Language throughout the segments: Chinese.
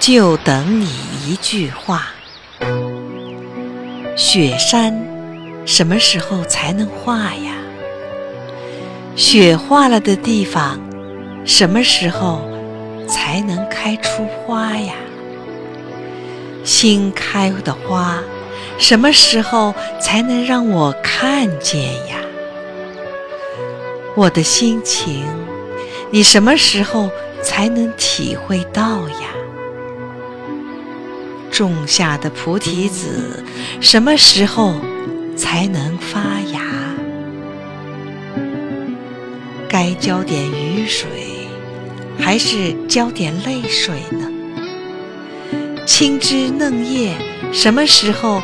就等你一句话。雪山什么时候才能化呀？雪化了的地方，什么时候才能开出花呀？新开的花，什么时候才能让我看见呀？我的心情，你什么时候才能体会到呀？种下的菩提子，什么时候才能发芽？该浇点雨水，还是浇点泪水呢？青枝嫩叶，什么时候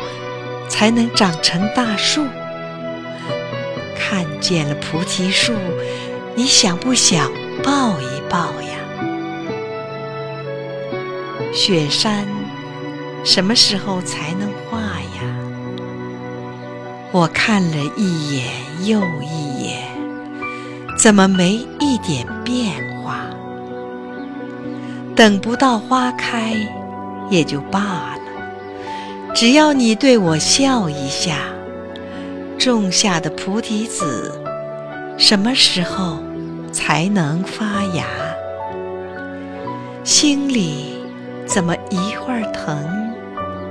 才能长成大树？看见了菩提树，你想不想抱一抱呀？雪山什么时候才能化呀？我看了一眼又一眼，怎么没一点变化？等不到花开也就罢了，只要你对我笑一下。种下的菩提子，什么时候才能发芽？心里怎么一会儿疼，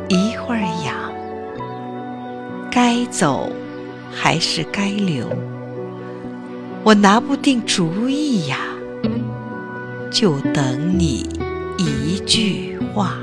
一会儿痒？该走还是该留？我拿不定主意呀，就等你一句话。